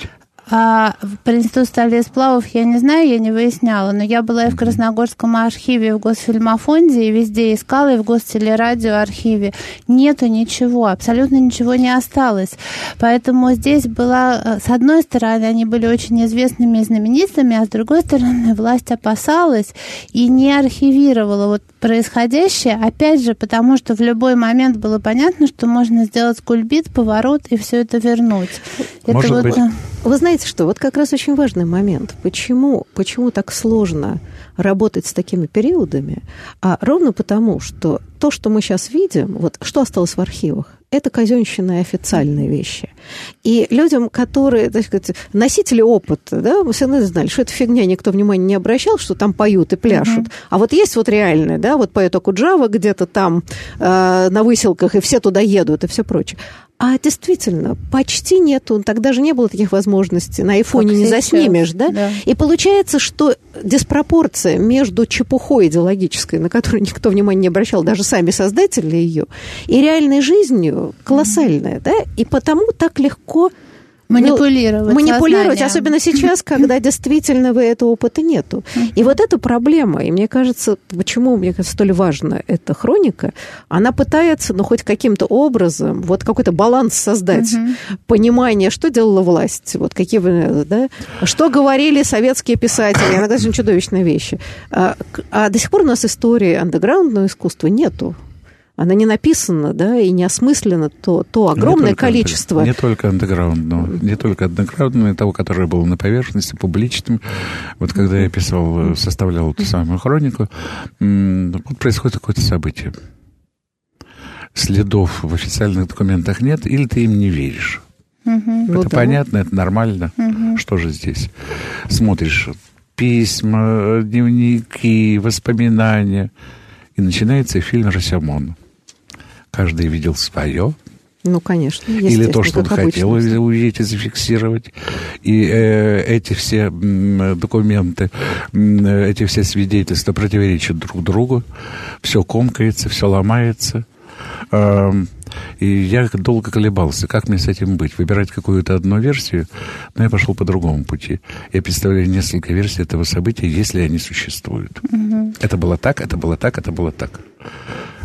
А про институт стали и сплавов я не знаю, я не выясняла, но я была и в Красногорском архиве, в Госфильмофонде, и везде искала, и в Гостелерадио архиве. Нету ничего, абсолютно ничего не осталось. Поэтому здесь была, э, с одной стороны, они были очень известными и знаменитыми, а с другой стороны, власть опасалась и не архивировала вот происходящее, опять же, потому что в любой момент было понятно, что можно сделать кульбит, поворот и все это вернуть. Может это быть... вот... Вы знаете что, вот как раз очень важный момент. Почему, почему так сложно работать с такими периодами? А ровно потому, что то, что мы сейчас видим, вот что осталось в архивах, это казенщина и официальные вещи. И людям, которые, так сказать, носители опыта, да, мы все равно знали, что это фигня, никто внимания не обращал, что там поют и пляшут. Uh-huh. А вот есть вот реальные, да, вот поет Акуджава где-то там э, на выселках, и все туда едут, и все прочее. А действительно, почти нету. Тогда же не было таких возможностей. На айфоне не сейчас. заснимешь, да? да? И получается, что диспропорция между чепухой идеологической, на которую никто внимания не обращал, даже сами создатели ее, и реальной жизнью колоссальная, да? И потому так легко Манипулировать. Манипулировать, сознанием. особенно сейчас, когда действительно вы этого опыта нету. И вот эта проблема, и мне кажется, почему, мне кажется, столь важна эта хроника, она пытается, ну, хоть каким-то образом, вот какой-то баланс создать, понимание, что делала власть, вот какие да, что говорили советские писатели, иногда очень чудовищные вещи. А, а до сих пор у нас истории андеграундного искусства нету она не написана, да, и не осмыслена, то, то огромное не количество... Не только андеграундного, не только андеграундного, того, которое было на поверхности, публичным. Вот когда я писал, составлял эту самую хронику, вот происходит какое-то событие. Следов в официальных документах нет, или ты им не веришь. Угу. Это ну, понятно, это нормально. Угу. Что же здесь? Смотришь письма, дневники, воспоминания. И начинается фильм «Росямон» каждый видел свое. Ну, конечно. Или то, что он хотел увидеть и зафиксировать. И э, эти все документы, э, эти все свидетельства противоречат друг другу. Все комкается, все ломается. Э, и я долго колебался, как мне с этим быть. Выбирать какую-то одну версию, но я пошел по другому пути. Я представляю несколько версий этого события, если они существуют. Угу. Это было так, это было так, это было так.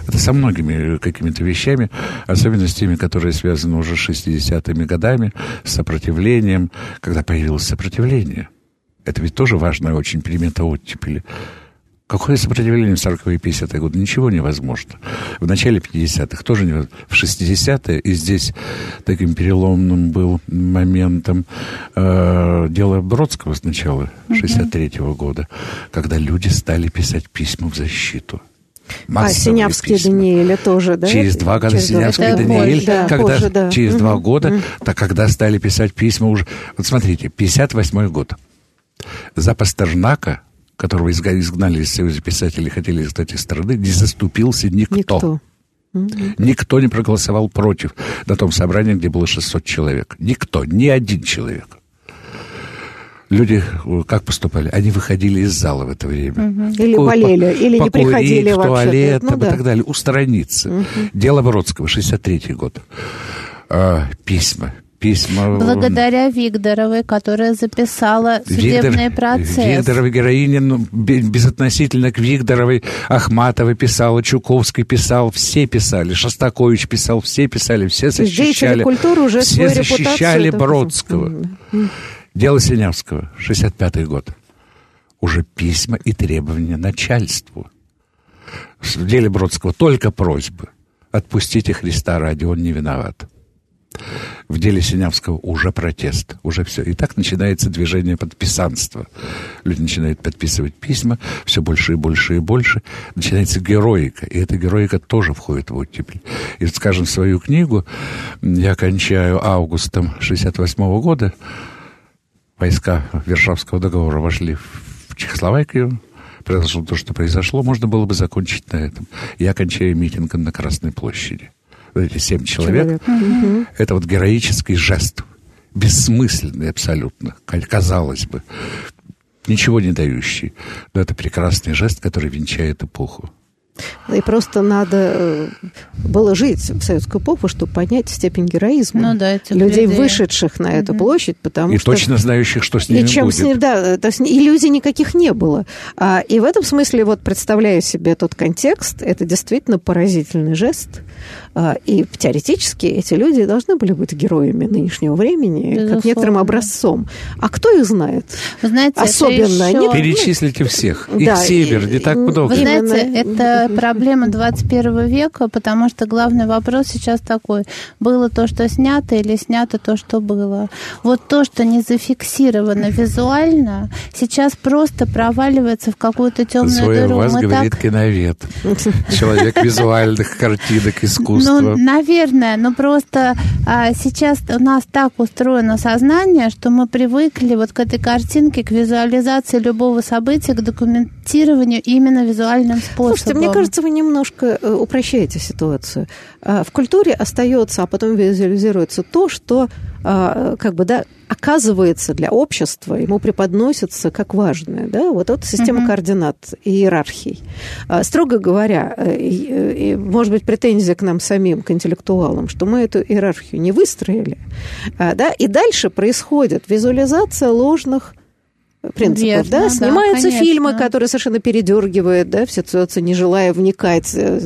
Это со многими какими-то вещами, особенно с теми, которые связаны уже с 60-ми годами, с сопротивлением, когда появилось сопротивление. Это ведь тоже важная очень примета оттепели. Какое сопротивление в 40-е и 50-е годы? Ничего невозможно. В начале 50-х тоже невозможно. В 60-е, и здесь таким переломным был моментом э, дело Бродского сначала, 63-го года, когда люди стали писать письма в защиту. А Синявский письма. Даниэля тоже, да? Через два года через Синявский да, Даниэль, да, когда, позже, да. через угу. два года, угу. так когда стали писать письма уже... Вот смотрите, 58 год. За Пастернака, которого изгнали из Союза писателей, хотели изгнать из страны, не заступился никто. Никто. Никто не проголосовал против на том собрании, где было 600 человек. Никто, ни один человек люди э, как поступали? Они выходили из зала в это время. Угу. Или Ко- болели, или не приходили в вообще. туалет ну, и да. так далее. Устраниться. Угу. Дело Бродского, 63-й год. А, письма, письма. Благодаря Викторовой, которая записала судебный Виктор, процесс. Героиня, ну, безотносительно к Викторовой, Ахматовой писала, Чуковской писал, все писали, Шостакович писал, все писали, все защищали. культуры уже все защищали Бродского. Mm-hmm. Дело Синявского, 65-й год. Уже письма и требования начальству. В деле Бродского только просьбы. Отпустите Христа ради, он не виноват. В деле Синявского уже протест, уже все. И так начинается движение подписанства. Люди начинают подписывать письма, все больше и больше и больше. Начинается героика, и эта героика тоже входит в оттепель. И, скажем, свою книгу я кончаю августом 68 -го года, войска Варшавского договора вошли в Чехословакию, произошло то, что произошло, можно было бы закончить на этом. Я кончаю митингом на Красной площади. Вот эти семь человек, человек. это вот героический жест, бессмысленный абсолютно, казалось бы, ничего не дающий. Но это прекрасный жест, который венчает эпоху. И просто надо э, было жить в советскую эпоху, чтобы понять степень героизма ну, да, людей, людей, вышедших на эту угу. площадь, потому и что... И точно знающих, что с ними и чем будет. С ним, да, то есть иллюзий никаких не было. А, и в этом смысле, вот представляю себе тот контекст, это действительно поразительный жест. А, и теоретически эти люди должны были быть героями нынешнего времени, Безусловно. как некоторым образцом. А кто их знает? Вы знаете, Особенно. Еще... Перечислите всех. Их да, север, не так много. Вы знаете, это проблема 21 века, потому что главный вопрос сейчас такой. Было то, что снято, или снято то, что было? Вот то, что не зафиксировано визуально, сейчас просто проваливается в какую-то темную Свой дыру. вас Мы говорит так... киновед. Человек визуальных картинок, искусства. Ну, наверное, но просто а, сейчас у нас так устроено сознание, что мы привыкли вот к этой картинке, к визуализации любого события, к документированию именно визуальным способом. Слушайте, мне кажется, вы немножко э, упрощаете ситуацию. А, в культуре остается, а потом визуализируется то, что а, как бы, да, оказывается для общества, ему преподносится как важное. Да? Вот это система uh-huh. координат и иерархий. А, строго говоря, э, и, и, может быть, претензия к нам самим, к интеллектуалам, что мы эту иерархию не выстроили. Да? И дальше происходит визуализация ложных принципов, Верно, да, снимаются да, фильмы, которые совершенно передергивают, да, в ситуацию, не желая вникать, э,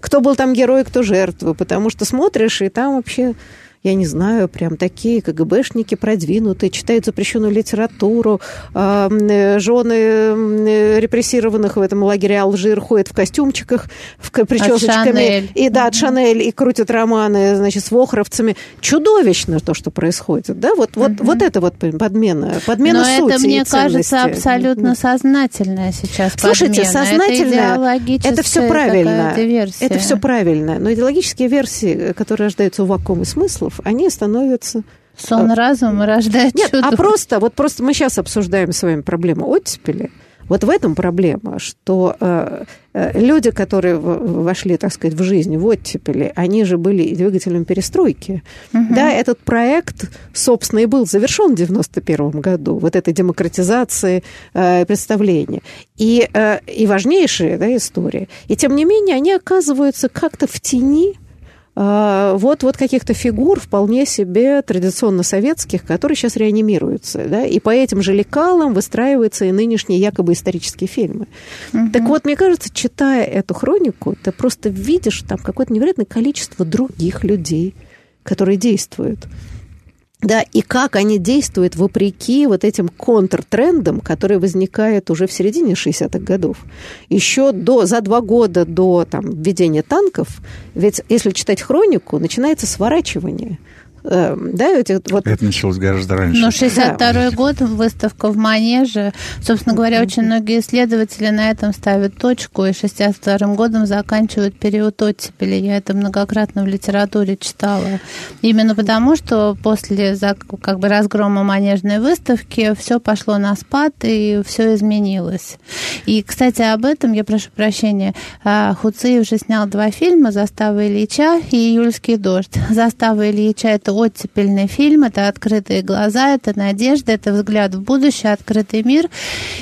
кто был там герой, кто жертва, потому что смотришь, и там вообще я не знаю, прям такие КГБшники продвинутые, читают запрещенную литературу, э, жены репрессированных в этом лагере Алжир ходят в костюмчиках, в причесочками. И да, от Шанель, и крутят романы, значит, с вохровцами. Чудовищно то, что происходит, да, вот, вот, угу. вот это вот подмена, подмена Но сути это, мне кажется, абсолютно сознательная сейчас Слушайте, подмена. сознательно, это, это все правильно. Это все правильно. Но идеологические версии, которые рождаются в вакууме смыслов, мифов, они становятся Сон э, разум рождает Нет, чудо. а просто, вот просто мы сейчас обсуждаем с вами проблему оттепели. Вот в этом проблема, что э, э, люди, которые вошли, так сказать, в жизнь в оттепели, они же были двигателем перестройки. Угу. Да, этот проект, собственно, и был завершен в 91 году, вот этой демократизации э, представления. И, э, и важнейшая да, история. И тем не менее, они оказываются как-то в тени а, вот, вот каких-то фигур вполне себе традиционно советских, которые сейчас реанимируются. Да? И по этим же лекалам выстраиваются и нынешние якобы исторические фильмы. Угу. Так вот, мне кажется, читая эту хронику, ты просто видишь там какое-то невероятное количество других людей, которые действуют. Да, и как они действуют вопреки вот этим контртрендам, которые возникают уже в середине 60-х годов. Еще до, за два года до там, введения танков, ведь если читать хронику, начинается сворачивание – да, эти, вот... Это началось гораздо раньше. Но 62 да. год, выставка в Манеже. Собственно говоря, очень многие исследователи на этом ставят точку, и 62 годом заканчивают период оттепели. Я это многократно в литературе читала. Именно потому, что после как бы разгрома Манежной выставки все пошло на спад, и все изменилось. И, кстати, об этом, я прошу прощения, а, Хуци уже снял два фильма «Застава Ильича» и «Июльский дождь». «Застава Ильича» — это оттепельный фильм, это открытые глаза, это надежда, это взгляд в будущее, открытый мир.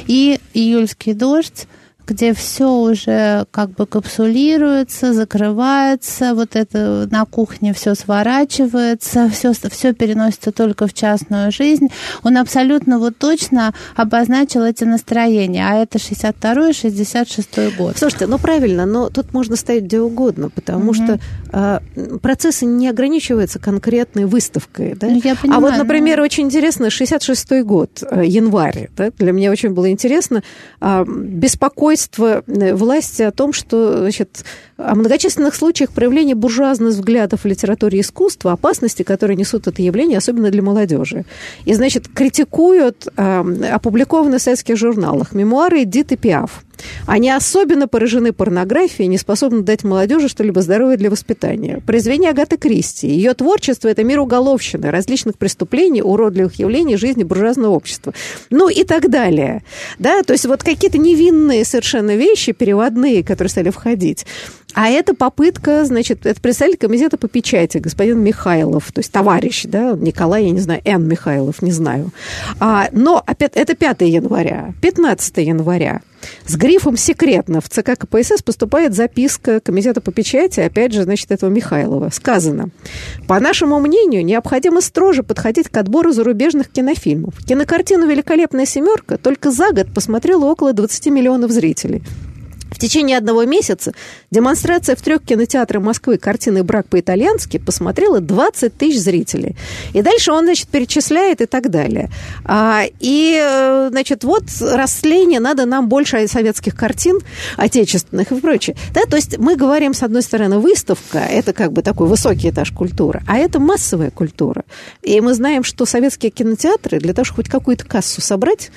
И «Июльский дождь» где все уже как бы капсулируется, закрывается, вот это на кухне все сворачивается, все, все переносится только в частную жизнь. Он абсолютно вот точно обозначил эти настроения, а это 62-й, 66-й год. Слушайте, ну правильно, но тут можно ставить где угодно, потому mm-hmm. что э, процессы не ограничиваются конкретной выставкой. Да? Ну, я понимаю, а вот, например, но... очень интересно, 66-й год, э, январь, да? для меня очень было интересно, э, беспокойство свидетельство э, власти о том, что значит, о многочисленных случаях проявления буржуазных взглядов в литературе и искусстве, опасности, которые несут это явление, особенно для молодежи. И, значит, критикуют э, опубликованные в советских журналах мемуары Эдиты Пиаф. Они особенно поражены порнографией, не способны дать молодежи что-либо здоровое для воспитания. Произведение Агаты Кристи. Ее творчество – это мир уголовщины, различных преступлений, уродливых явлений жизни буржуазного общества. Ну и так далее. Да, то есть вот какие-то невинные совершенно вещи, переводные, которые стали входить. А это попытка, значит, это представитель комитета по печати, господин Михайлов, то есть товарищ, да, Николай, я не знаю, Н. Михайлов, не знаю. А, но опять, это 5 января, 15 января. С грифом «секретно» в ЦК КПСС поступает записка Комитета по печати, опять же, значит, этого Михайлова. Сказано, по нашему мнению, необходимо строже подходить к отбору зарубежных кинофильмов. Кинокартину «Великолепная семерка» только за год посмотрело около 20 миллионов зрителей. В течение одного месяца демонстрация в трех кинотеатрах Москвы картины «Брак по-итальянски» посмотрела 20 тысяч зрителей. И дальше он, значит, перечисляет и так далее. А, и, э, значит, вот растление, надо нам больше советских картин, отечественных и прочее. Да, то есть мы говорим, с одной стороны, выставка, это как бы такой высокий этаж культуры, а это массовая культура. И мы знаем, что советские кинотеатры, для того, чтобы хоть какую-то кассу собрать,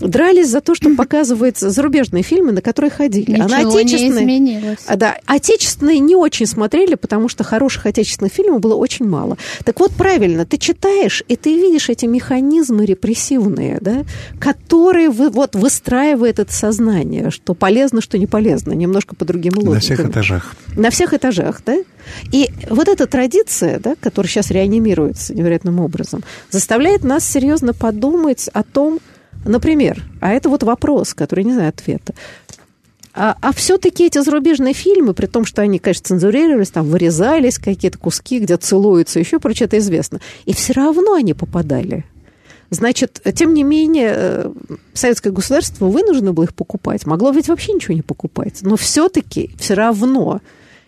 дрались за то, что показываются зарубежные фильмы, на которые ходили. Ничего а на отечественные, не изменилось. А, да, отечественные не очень смотрели, потому что хороших отечественных фильмов было очень мало. Так вот, правильно, ты читаешь, и ты видишь эти механизмы репрессивные, да, которые вы, вот, выстраивают это сознание, что полезно, что не полезно, немножко по другим логикам. На всех этажах. На всех этажах, да. И вот эта традиция, да, которая сейчас реанимируется невероятным образом, заставляет нас серьезно подумать о том, Например, а это вот вопрос, который не знаю ответа. А, а все-таки эти зарубежные фильмы, при том, что они, конечно, цензурировались, там вырезались какие-то куски, где целуются, еще прочее, это известно. И все равно они попадали. Значит, тем не менее, э, советское государство вынуждено было их покупать. Могло ведь вообще ничего не покупать. Но все-таки, все равно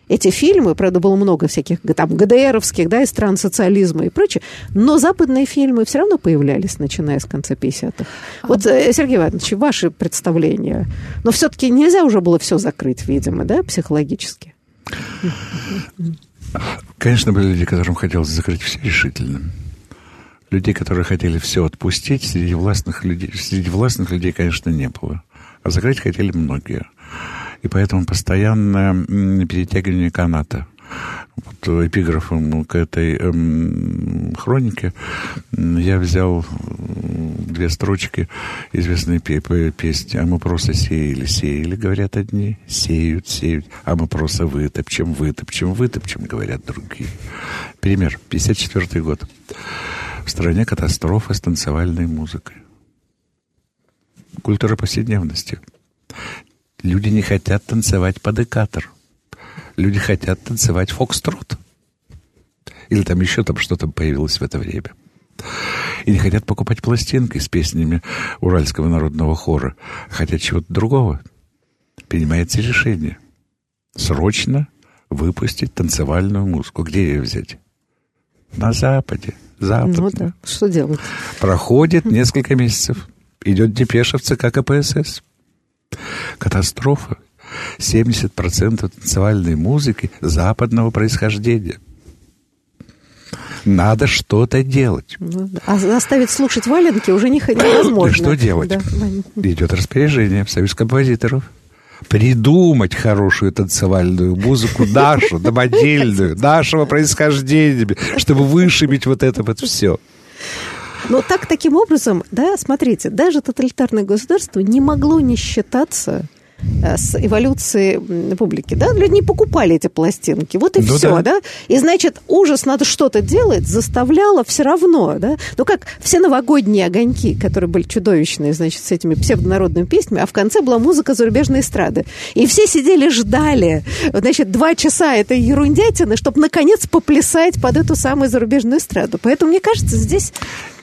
эти фильмы, правда, было много всяких там ГДРовских, да, из стран социализма и прочее, но западные фильмы все равно появлялись, начиная с конца 50-х. Вот, э, Сергей Иванович, ваши представления. Но все-таки нельзя уже было все закрыть, видимо, да, психологически. Конечно, были люди, которым хотелось закрыть все решительно. Людей, которые хотели все отпустить, среди властных людей, среди властных людей, конечно, не было. А закрыть хотели многие и поэтому постоянное перетягивание каната. Вот эпиграфом к этой эм, хронике я взял две строчки известной песни. А мы просто сеяли, сеяли, говорят одни, сеют, сеют. А мы просто вытопчем, вытопчем, вытопчем, говорят другие. Пример. 54 год. В стране катастрофа с танцевальной музыкой. Культура повседневности. Люди не хотят танцевать под экатор. Люди хотят танцевать фокстрот. Или там еще там что-то появилось в это время. И не хотят покупать пластинки с песнями Уральского народного хора. Хотят чего-то другого. Принимается решение. Срочно выпустить танцевальную музыку. Где ее взять? На Западе. Запад. Ну да, что делать? Проходит несколько месяцев. Идет депеша в ЦК КПСС. Катастрофа. 70% танцевальной музыки западного происхождения. Надо что-то делать. Ну, а заставить слушать валенки уже не, невозможно. Да что делать? Да. Идет распоряжение в Союз композиторов. Придумать хорошую танцевальную музыку, нашу, домодельную, нашего происхождения, чтобы вышибить вот это вот все. Но так, таким образом, да, смотрите, даже тоталитарное государство не могло не считаться Э, с эволюцией публики, да, люди не покупали эти пластинки, вот и ну, все, да. да, и значит ужас надо что-то делать заставляло все равно, да, ну как все новогодние огоньки, которые были чудовищные, значит, с этими псевдонародными песнями, а в конце была музыка зарубежной эстрады, и все сидели ждали, значит, два часа этой ерундятины, чтобы наконец поплясать под эту самую зарубежную эстраду, поэтому мне кажется здесь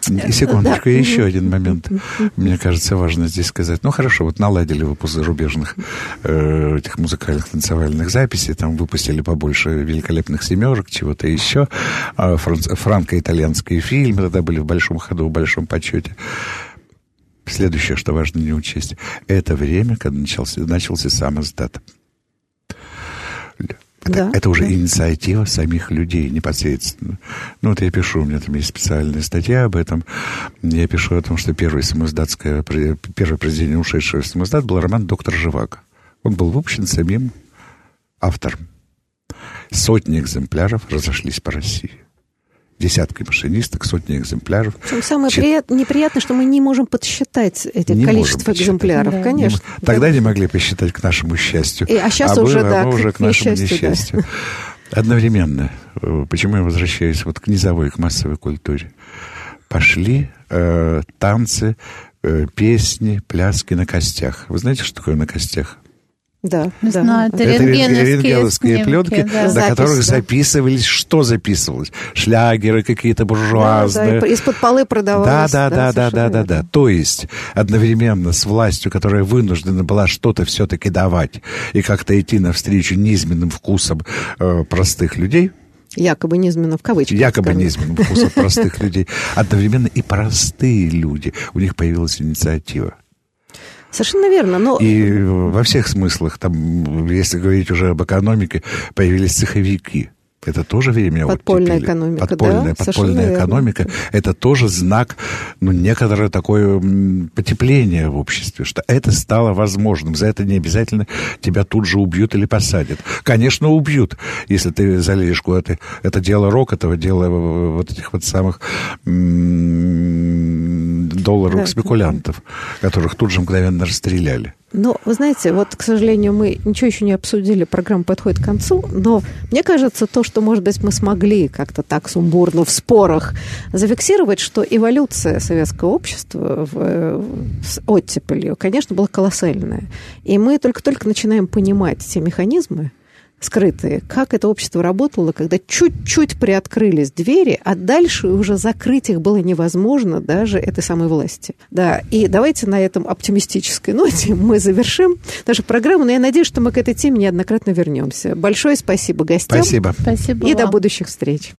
Секундочку, да. еще один момент. Мне кажется, важно здесь сказать. Ну, хорошо, вот наладили выпуск зарубежных э, этих музыкальных танцевальных записей, там выпустили побольше великолепных семерок, чего-то еще. А франко-итальянские фильмы тогда были в большом ходу, в большом почете. Следующее, что важно не учесть, это время, когда начался, начался сам издат. Это, да, это уже да. инициатива самих людей непосредственно. Ну, вот я пишу, у меня там есть специальная статья об этом. Я пишу о том, что первое самоиздатское, первое произведение ушедшего самоиздат был роман «Доктор Живаго». Он был выпущен самим автором. Сотни экземпляров разошлись по России. Десятки машинисток, сотни экземпляров. Причем самое Чет... прият... неприятное, что мы не можем подсчитать это не количество экземпляров, да. конечно. Не... Тогда да. не могли посчитать к нашему счастью. И, а сейчас а уже, мы, да, а мы уже к, к нашему несчастью. несчастью. Да. Одновременно, э, почему я возвращаюсь вот к низовой, к массовой культуре, пошли э, танцы, э, песни, пляски на костях. Вы знаете, что такое на костях? Да, Не да. это, это рентгеновские, рентгеновские пленки, да. на Запись, которых да. записывались, что записывалось? Шлягеры какие-то буржуазные. Да, да, из-под полы продавалось. Да, да, да, да, да, да, да. То есть одновременно с властью, которая вынуждена была что-то все-таки давать и как-то идти навстречу низменным вкусам э, простых людей, Якобы низменно в кавычках. якобы скажем. низменным вкусом простых людей, одновременно и простые люди, у них появилась инициатива. Совершенно верно. Но И во всех смыслах, там, если говорить уже об экономике, появились цеховики. Это тоже время Подпольная оттепели. экономика, Подпольная, да, подпольная совершенно экономика. Это тоже знак, ну, некоторое такое потепление в обществе, что это стало возможным. За это не обязательно тебя тут же убьют или посадят. Конечно, убьют, если ты залезешь куда-то. Это дело рок, этого дела вот этих вот самых долларовых Да, спекулянтов, которых тут же мгновенно расстреляли. Но, вы знаете, вот, к сожалению, мы ничего еще не обсудили, программа подходит к концу, но мне кажется, то, что, может быть, мы смогли как-то так сумбурно в спорах зафиксировать, что эволюция советского общества в, э, с оттепелью, конечно, была колоссальная. И мы только-только начинаем понимать те механизмы, скрытые, как это общество работало, когда чуть-чуть приоткрылись двери, а дальше уже закрыть их было невозможно даже этой самой власти. Да, и давайте на этом оптимистической ноте мы завершим нашу программу, но я надеюсь, что мы к этой теме неоднократно вернемся. Большое спасибо гостям Спасибо. Спасибо и вам. до будущих встреч.